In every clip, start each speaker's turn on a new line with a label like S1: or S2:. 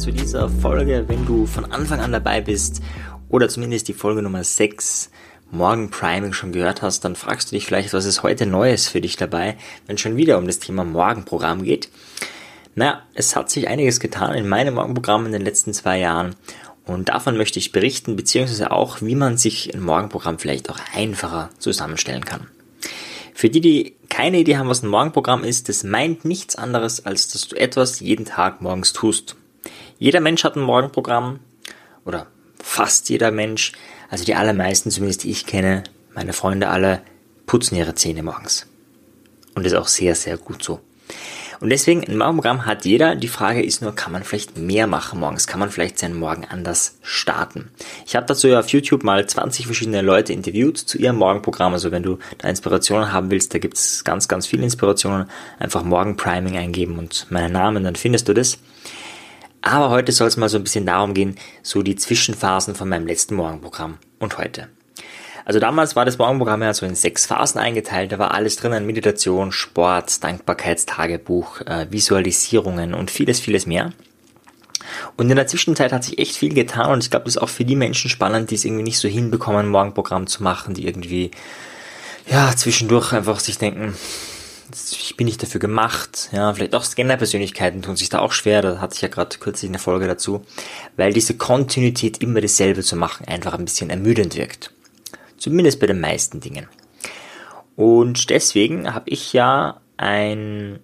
S1: zu dieser Folge. Wenn du von Anfang an dabei bist oder zumindest die Folge Nummer 6 Morgen Priming schon gehört hast, dann fragst du dich vielleicht, was ist heute Neues für dich dabei, wenn es schon wieder um das Thema Morgenprogramm geht. Naja, es hat sich einiges getan in meinem Morgenprogramm in den letzten zwei Jahren und davon möchte ich berichten, beziehungsweise auch, wie man sich ein Morgenprogramm vielleicht auch einfacher zusammenstellen kann. Für die, die keine Idee haben, was ein Morgenprogramm ist, das meint nichts anderes, als dass du etwas jeden Tag morgens tust. Jeder Mensch hat ein Morgenprogramm oder fast jeder Mensch, also die allermeisten, zumindest die ich kenne, meine Freunde alle, putzen ihre Zähne morgens. Und das ist auch sehr, sehr gut so. Und deswegen, ein Morgenprogramm hat jeder. Die Frage ist nur, kann man vielleicht mehr machen morgens? Kann man vielleicht seinen Morgen anders starten? Ich habe dazu ja auf YouTube mal 20 verschiedene Leute interviewt zu ihrem Morgenprogramm. Also wenn du da Inspirationen haben willst, da gibt's ganz, ganz viele Inspirationen. Einfach Morgenpriming eingeben und meinen Namen, dann findest du das. Aber heute soll es mal so ein bisschen darum gehen, so die Zwischenphasen von meinem letzten Morgenprogramm und heute. Also damals war das Morgenprogramm ja so in sechs Phasen eingeteilt. Da war alles drin an Meditation, Sport, Dankbarkeitstagebuch, äh, Visualisierungen und vieles, vieles mehr. Und in der Zwischenzeit hat sich echt viel getan und ich glaube, das ist auch für die Menschen spannend, die es irgendwie nicht so hinbekommen, ein Morgenprogramm zu machen, die irgendwie, ja, zwischendurch einfach sich denken, ich bin nicht dafür gemacht. Ja, vielleicht auch Scanner-Persönlichkeiten tun sich da auch schwer. Da hatte ich ja gerade kürzlich eine Folge dazu, weil diese Kontinuität immer dasselbe zu machen einfach ein bisschen ermüdend wirkt. Zumindest bei den meisten Dingen. Und deswegen habe ich ja ein,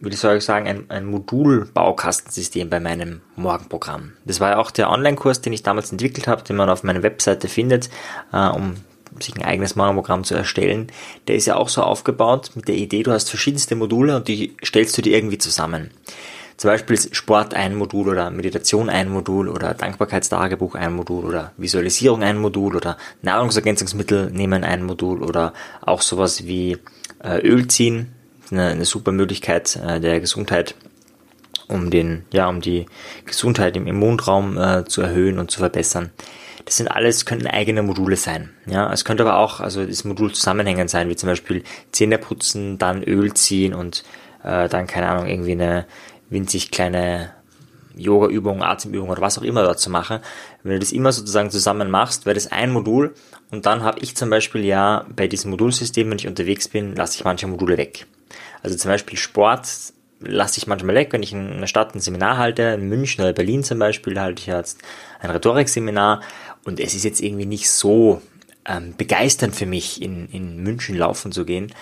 S1: wie soll ich sagen, ein, ein Modulbaukastensystem bei meinem Morgenprogramm. Das war ja auch der Online-Kurs, den ich damals entwickelt habe, den man auf meiner Webseite findet, äh, um sich ein eigenes Morgenprogramm zu erstellen. Der ist ja auch so aufgebaut mit der Idee, du hast verschiedenste Module und die stellst du dir irgendwie zusammen. Zum Beispiel ist Sport ein Modul oder Meditation ein Modul oder Dankbarkeitstagebuch ein Modul oder Visualisierung ein Modul oder Nahrungsergänzungsmittel nehmen ein Modul oder auch sowas wie äh, Öl ziehen, eine, eine super Möglichkeit äh, der Gesundheit, um den, ja, um die Gesundheit im Immunraum äh, zu erhöhen und zu verbessern. Das sind alles, könnten eigene Module sein. Ja, es könnte aber auch, also das Modul zusammenhängend sein, wie zum Beispiel Zähne putzen, dann Öl ziehen und äh, dann, keine Ahnung, irgendwie eine winzig kleine Yoga-Übungen, Atemübungen oder was auch immer dort zu machen. Wenn du das immer sozusagen zusammen machst, wäre das ein Modul und dann habe ich zum Beispiel ja bei diesem Modulsystem, wenn ich unterwegs bin, lasse ich manche Module weg. Also zum Beispiel Sport lasse ich manchmal weg, wenn ich in einer Stadt ein Seminar halte, in München oder Berlin zum Beispiel, halte ich jetzt ein Rhetorikseminar und es ist jetzt irgendwie nicht so ähm, begeisternd für mich, in, in München laufen zu gehen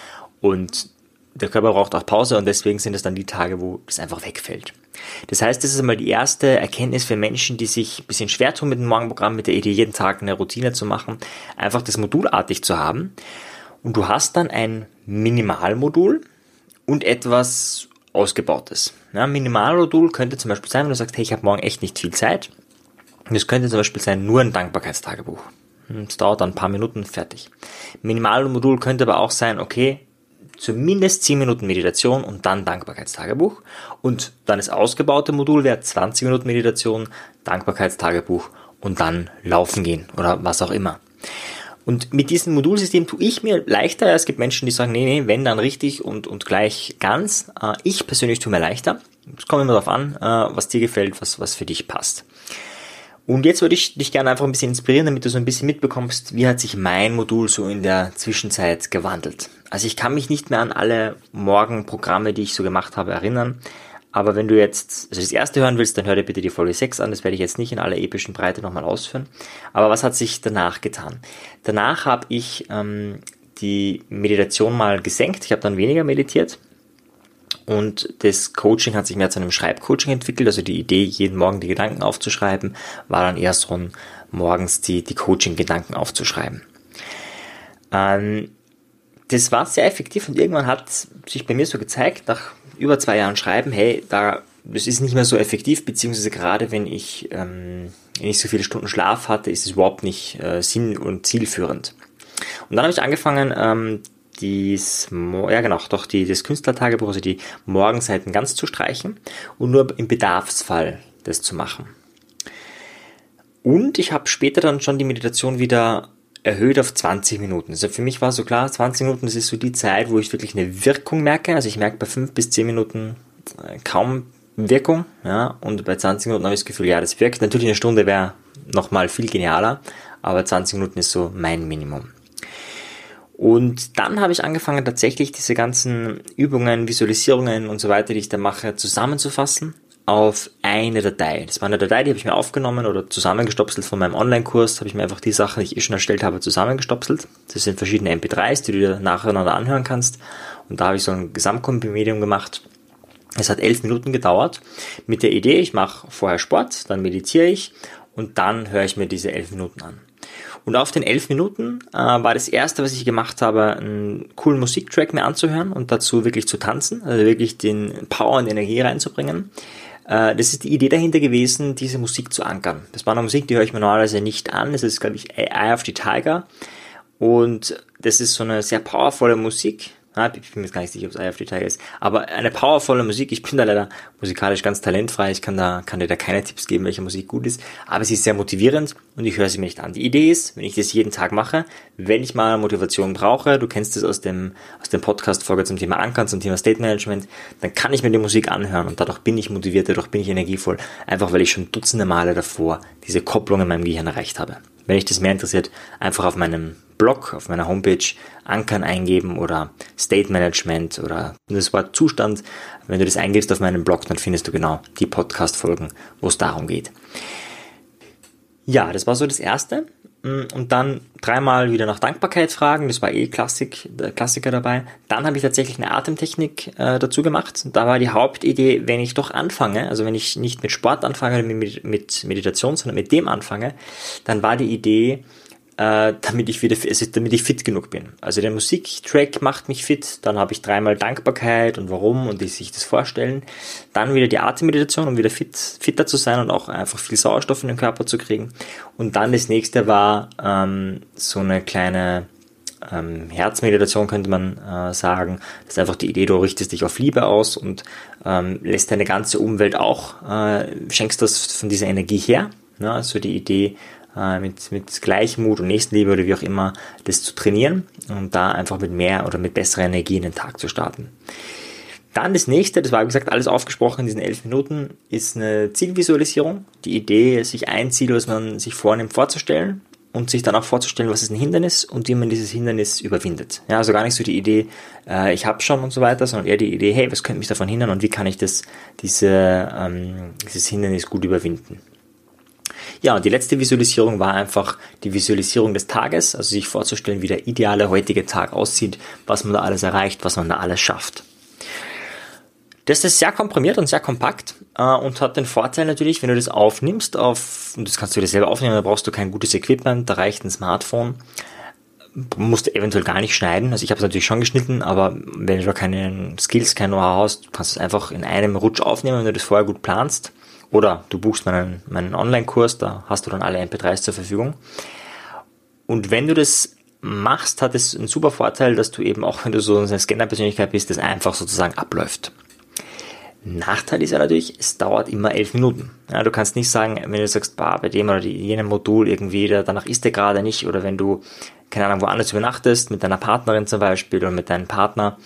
S1: und der Körper braucht auch Pause und deswegen sind es dann die Tage, wo das einfach wegfällt. Das heißt, das ist einmal die erste Erkenntnis für Menschen, die sich ein bisschen schwer tun mit dem Morgenprogramm, mit der Idee, jeden Tag eine Routine zu machen, einfach das modulartig zu haben. Und du hast dann ein Minimalmodul und etwas Ausgebautes. Ja, Minimalmodul könnte zum Beispiel sein, wenn du sagst, hey, ich habe morgen echt nicht viel Zeit. Das könnte zum Beispiel sein, nur ein Dankbarkeitstagebuch. Es dauert dann ein paar Minuten, fertig. Minimalmodul könnte aber auch sein, okay, zumindest 10 Minuten Meditation und dann Dankbarkeitstagebuch. Und dann das ausgebaute Modul wäre 20 Minuten Meditation, Dankbarkeitstagebuch und dann laufen gehen oder was auch immer. Und mit diesem Modulsystem tue ich mir leichter. Es gibt Menschen, die sagen, nee, nee, wenn dann richtig und, und gleich ganz. Äh, ich persönlich tue mir leichter. Es kommt immer darauf an, äh, was dir gefällt, was, was für dich passt. Und jetzt würde ich dich gerne einfach ein bisschen inspirieren, damit du so ein bisschen mitbekommst, wie hat sich mein Modul so in der Zwischenzeit gewandelt. Also ich kann mich nicht mehr an alle Morgenprogramme, die ich so gemacht habe, erinnern. Aber wenn du jetzt also das erste hören willst, dann hör dir bitte die Folge 6 an. Das werde ich jetzt nicht in aller epischen Breite nochmal ausführen. Aber was hat sich danach getan? Danach habe ich ähm, die Meditation mal gesenkt. Ich habe dann weniger meditiert und das Coaching hat sich mehr zu einem Schreibcoaching entwickelt. Also die Idee, jeden Morgen die Gedanken aufzuschreiben, war dann erst so morgens die, die Coaching-Gedanken aufzuschreiben. Ähm, das war sehr effektiv und irgendwann hat sich bei mir so gezeigt, nach über zwei Jahren Schreiben, hey, da, das ist nicht mehr so effektiv, beziehungsweise gerade wenn ich, ähm, ich so viele Stunden Schlaf hatte, ist es überhaupt nicht äh, sinn- und zielführend. Und dann habe ich angefangen, ähm, dies, ja genau, doch die, das Künstlertagebuch, also die Morgenseiten ganz zu streichen und nur im Bedarfsfall das zu machen. Und ich habe später dann schon die Meditation wieder erhöht auf 20 Minuten. Also für mich war so klar, 20 Minuten, das ist so die Zeit, wo ich wirklich eine Wirkung merke. Also ich merke bei 5 bis 10 Minuten äh, kaum Wirkung, ja, und bei 20 Minuten habe ich das Gefühl, ja, das wirkt. Natürlich eine Stunde wäre nochmal viel genialer, aber 20 Minuten ist so mein Minimum. Und dann habe ich angefangen, tatsächlich diese ganzen Übungen, Visualisierungen und so weiter, die ich da mache, zusammenzufassen auf eine Datei. Das war eine Datei, die habe ich mir aufgenommen oder zusammengestopselt von meinem Online-Kurs, habe ich mir einfach die Sachen, die ich eh schon erstellt habe, zusammengestopselt. Das sind verschiedene MP3s, die du dir nacheinander anhören kannst. Und da habe ich so ein Gesamtkomprimidium gemacht. Es hat elf Minuten gedauert mit der Idee, ich mache vorher Sport, dann meditiere ich und dann höre ich mir diese elf Minuten an. Und auf den elf Minuten äh, war das erste, was ich gemacht habe, einen coolen Musiktrack mir anzuhören und dazu wirklich zu tanzen, also wirklich den Power und Energie reinzubringen. Äh, das ist die Idee dahinter gewesen, diese Musik zu ankern. Das war eine Musik, die höre ich mir normalerweise nicht an. Das ist, glaube ich, Eye of the Tiger. Und das ist so eine sehr powervolle Musik ich bin mir jetzt gar nicht sicher, ob es Eye Tiger ist. Aber eine powervolle Musik. Ich bin da leider musikalisch ganz talentfrei. Ich kann da, kann dir da keine Tipps geben, welche Musik gut ist. Aber sie ist sehr motivierend und ich höre sie mir nicht an. Die Idee ist, wenn ich das jeden Tag mache, wenn ich mal Motivation brauche, du kennst es aus dem, aus dem Podcast-Folge zum Thema Ankern, zum Thema State Management, dann kann ich mir die Musik anhören und dadurch bin ich motiviert, dadurch bin ich energievoll. Einfach weil ich schon dutzende Male davor diese Kopplung in meinem Gehirn erreicht habe. Wenn dich das mehr interessiert, einfach auf meinem Blog, auf meiner Homepage Ankern eingeben oder State Management oder das Wort Zustand. Wenn du das eingibst auf meinem Blog, dann findest du genau die Podcast-Folgen, wo es darum geht. Ja, das war so das Erste. Mm, und dann dreimal wieder nach Dankbarkeit fragen, das war eh Klassik, der Klassiker dabei. Dann habe ich tatsächlich eine Atemtechnik äh, dazu gemacht. Da war die Hauptidee, wenn ich doch anfange, also wenn ich nicht mit Sport anfange, mit, mit Meditation, sondern mit dem anfange, dann war die Idee, äh, damit ich wieder, also damit ich fit genug bin. Also der Musiktrack macht mich fit, dann habe ich dreimal Dankbarkeit und warum und wie sich das vorstellen. Dann wieder die Atemmeditation, um wieder fit, fitter zu sein und auch einfach viel Sauerstoff in den Körper zu kriegen. Und dann das nächste war ähm, so eine kleine ähm, Herzmeditation könnte man äh, sagen. Das ist einfach die Idee, du richtest dich auf Liebe aus und ähm, lässt deine ganze Umwelt auch, äh, schenkst das von dieser Energie her. Ja, also die Idee, äh, mit, mit Gleichmut und Nächstenliebe oder wie auch immer, das zu trainieren und da einfach mit mehr oder mit besserer Energie in den Tag zu starten. Dann das nächste, das war wie gesagt alles aufgesprochen in diesen elf Minuten, ist eine Zielvisualisierung. Die Idee, sich ein Ziel, was man sich vornimmt, vorzustellen und sich dann auch vorzustellen, was ist ein Hindernis und wie man dieses Hindernis überwindet. Ja, also gar nicht so die Idee, äh, ich habe schon und so weiter, sondern eher die Idee, hey, was könnte mich davon hindern und wie kann ich das, diese, ähm, dieses Hindernis gut überwinden. Ja, und die letzte Visualisierung war einfach die Visualisierung des Tages, also sich vorzustellen, wie der ideale heutige Tag aussieht, was man da alles erreicht, was man da alles schafft. Das ist sehr komprimiert und sehr kompakt äh, und hat den Vorteil natürlich, wenn du das aufnimmst auf, und das kannst du dir selber aufnehmen, da brauchst du kein gutes Equipment, da reicht ein Smartphone, musst du eventuell gar nicht schneiden. Also ich habe es natürlich schon geschnitten, aber wenn du da keine Skills, kein Know-how hast, kannst du es einfach in einem Rutsch aufnehmen, wenn du das vorher gut planst. Oder du buchst meinen, meinen Online-Kurs, da hast du dann alle MP3s zur Verfügung. Und wenn du das machst, hat es einen super Vorteil, dass du eben auch, wenn du so eine Scanner-Persönlichkeit bist, das einfach sozusagen abläuft. Nachteil ist ja natürlich, es dauert immer elf Minuten. Ja, du kannst nicht sagen, wenn du sagst, bah, bei dem oder jenem Modul irgendwie, danach ist der gerade nicht, oder wenn du, keine Ahnung, woanders übernachtest, mit deiner Partnerin zum Beispiel oder mit deinem Partner,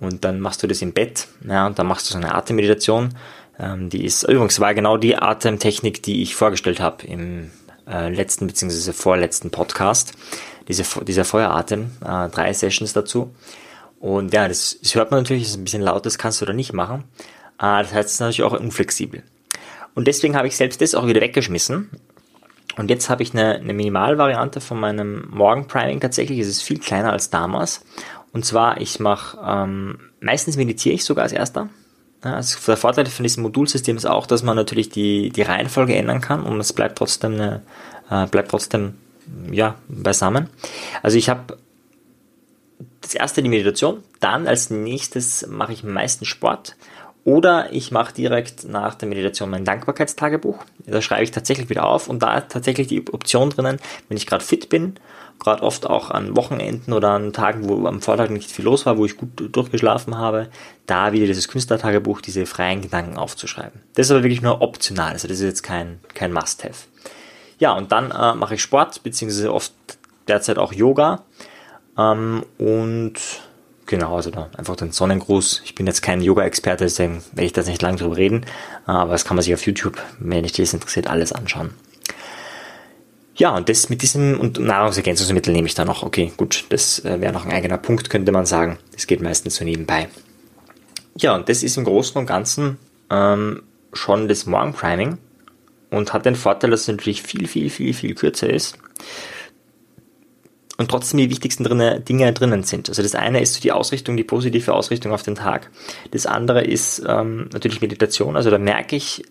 S1: und dann machst du das im Bett, ja, und dann machst du so eine Atemmeditation, ähm, die ist übrigens war genau die Atemtechnik, die ich vorgestellt habe im äh, letzten bzw. vorletzten Podcast. Diese, dieser Feueratem, äh, drei Sessions dazu. Und ja, das, das hört man natürlich, ist ein bisschen laut, das kannst du da nicht machen. Äh, das heißt, es ist natürlich auch unflexibel. Und deswegen habe ich selbst das auch wieder weggeschmissen. Und jetzt habe ich eine, eine Minimalvariante von meinem Morgenpriming tatsächlich. Es ist viel kleiner als damals. Und zwar, ich mache, ähm, meistens meditiere ich sogar als erster. Also der Vorteil von diesem Modulsystem ist auch, dass man natürlich die, die Reihenfolge ändern kann und es bleibt trotzdem eine, äh, bleibt trotzdem ja, beisammen. Also ich habe das erste die Meditation, dann als nächstes mache ich meistens Sport oder ich mache direkt nach der Meditation mein Dankbarkeitstagebuch. Da schreibe ich tatsächlich wieder auf und da tatsächlich die Option drinnen, wenn ich gerade fit bin gerade oft auch an Wochenenden oder an Tagen, wo am Vortag nicht viel los war, wo ich gut durchgeschlafen habe, da wieder dieses Künstlertagebuch, diese freien Gedanken aufzuschreiben. Das ist aber wirklich nur optional, also das ist jetzt kein, kein Must-Have. Ja, und dann äh, mache ich Sport, beziehungsweise oft derzeit auch Yoga ähm, und Genau, also da einfach den Sonnengruß. Ich bin jetzt kein Yoga-Experte, deswegen werde ich das nicht lange drüber reden, aber das kann man sich auf YouTube, wenn dich das interessiert, alles anschauen. Ja, und das mit diesem und Nahrungsergänzungsmittel nehme ich dann noch. Okay, gut, das äh, wäre noch ein eigener Punkt, könnte man sagen. Das geht meistens so nebenbei. Ja, und das ist im Großen und Ganzen ähm, schon das Morgenpriming und hat den Vorteil, dass es natürlich viel, viel, viel, viel kürzer ist und trotzdem die wichtigsten drinne, Dinge drinnen sind. Also das eine ist die Ausrichtung, die positive Ausrichtung auf den Tag. Das andere ist ähm, natürlich Meditation. Also da merke ich,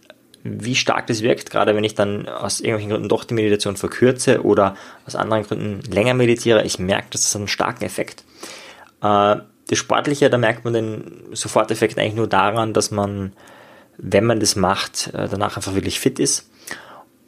S1: wie stark das wirkt, gerade wenn ich dann aus irgendwelchen Gründen doch die Meditation verkürze oder aus anderen Gründen länger meditiere. Ich merke, das ist einen starken Effekt. Äh, das Sportliche, da merkt man den Soforteffekt eigentlich nur daran, dass man, wenn man das macht, äh, danach einfach wirklich fit ist.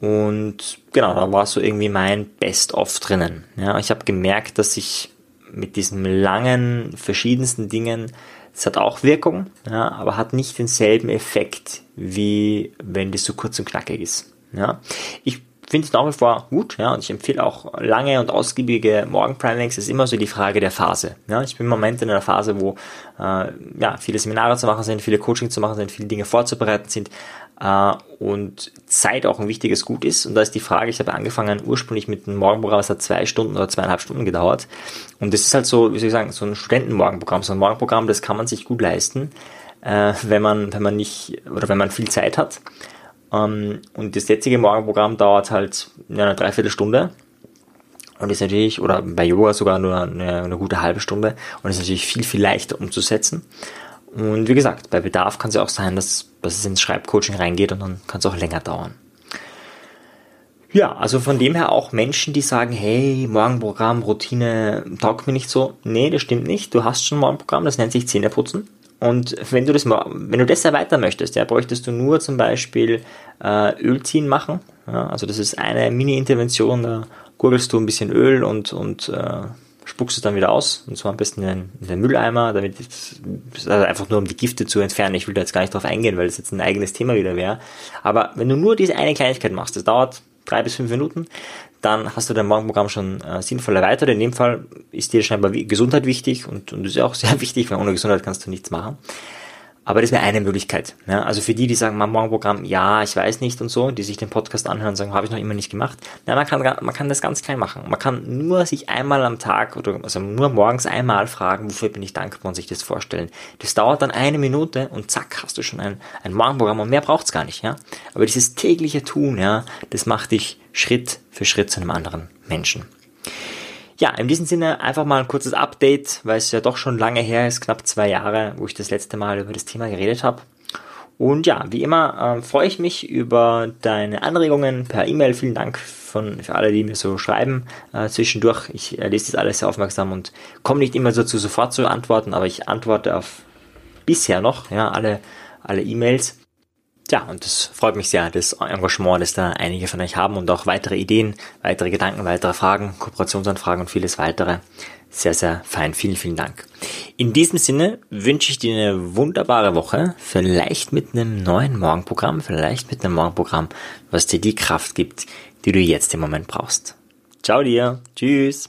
S1: Und genau, da war so irgendwie mein Best-of drinnen. Ja, ich habe gemerkt, dass ich mit diesen langen, verschiedensten Dingen, es hat auch Wirkung, ja, aber hat nicht denselben Effekt, wie wenn das so kurz und knackig ist. Ja. Ich finde es nach wie vor gut, ja, und ich empfehle auch lange und ausgiebige Morgenprimings. Es ist immer so die Frage der Phase. Ja. Ich bin im Moment in einer Phase, wo äh, ja, viele Seminare zu machen sind, viele Coaching zu machen sind, viele Dinge vorzubereiten sind äh, und Zeit auch ein wichtiges Gut ist. Und da ist die Frage, ich habe angefangen ursprünglich mit einem Morgenprogramm, es hat zwei Stunden oder zweieinhalb Stunden gedauert. Und das ist halt so, wie soll ich sagen, so ein Studentenmorgenprogramm, so ein Morgenprogramm, das kann man sich gut leisten, äh, wenn man, wenn man nicht, oder wenn man viel Zeit hat. Ähm, und das jetzige Morgenprogramm dauert halt eine Dreiviertelstunde und ist natürlich, oder bei Yoga sogar nur eine, eine, gute halbe Stunde und ist natürlich viel, viel leichter umzusetzen. Und wie gesagt, bei Bedarf kann es ja auch sein, dass, dass es ins Schreibcoaching reingeht und dann kann es auch länger dauern. Ja, also von dem her auch Menschen, die sagen, hey, Morgenprogramm, Routine taugt mir nicht so. Nee, das stimmt nicht. Du hast schon ein Morgenprogramm, das nennt sich Zähneputzen. Und wenn du das, wenn du das erweitern möchtest, ja, bräuchtest du nur zum Beispiel äh, Ölziehen machen. Ja, also das ist eine Mini-Intervention, da gurgelst du ein bisschen Öl und, und äh, spuckst es dann wieder aus. Und zwar am besten in den, in den Mülleimer, damit also einfach nur um die Gifte zu entfernen. Ich will da jetzt gar nicht drauf eingehen, weil das jetzt ein eigenes Thema wieder wäre. Aber wenn du nur diese eine Kleinigkeit machst, das dauert drei bis fünf Minuten, dann hast du dein Morgenprogramm schon äh, sinnvoll erweitert. In dem Fall ist dir scheinbar Gesundheit wichtig und, und ist ja auch sehr wichtig, weil ohne Gesundheit kannst du nichts machen. Aber das wäre eine Möglichkeit. Ja? Also für die, die sagen, mein Morgenprogramm, ja, ich weiß nicht und so, die sich den Podcast anhören und sagen, habe ich noch immer nicht gemacht. Ja, man kann, man kann das ganz klein machen. Man kann nur sich einmal am Tag oder also nur morgens einmal fragen, wofür bin ich dankbar und sich das vorstellen. Das dauert dann eine Minute und zack, hast du schon ein, ein Morgenprogramm und mehr braucht's gar nicht. Ja? Aber dieses tägliche Tun, ja, das macht dich Schritt für Schritt zu einem anderen Menschen. Ja, in diesem Sinne einfach mal ein kurzes Update, weil es ja doch schon lange her ist, knapp zwei Jahre, wo ich das letzte Mal über das Thema geredet habe. Und ja, wie immer äh, freue ich mich über deine Anregungen per E-Mail. Vielen Dank von, für alle, die mir so schreiben äh, zwischendurch. Ich äh, lese das alles sehr aufmerksam und komme nicht immer dazu, sofort zu antworten, aber ich antworte auf bisher noch ja, alle, alle E-Mails. Ja, und das freut mich sehr, das Engagement, das da einige von euch haben und auch weitere Ideen, weitere Gedanken, weitere Fragen, Kooperationsanfragen und vieles weitere. Sehr, sehr fein. Vielen, vielen Dank. In diesem Sinne wünsche ich dir eine wunderbare Woche. Vielleicht mit einem neuen Morgenprogramm, vielleicht mit einem Morgenprogramm, was dir die Kraft gibt, die du jetzt im Moment brauchst. Ciao dir. Tschüss.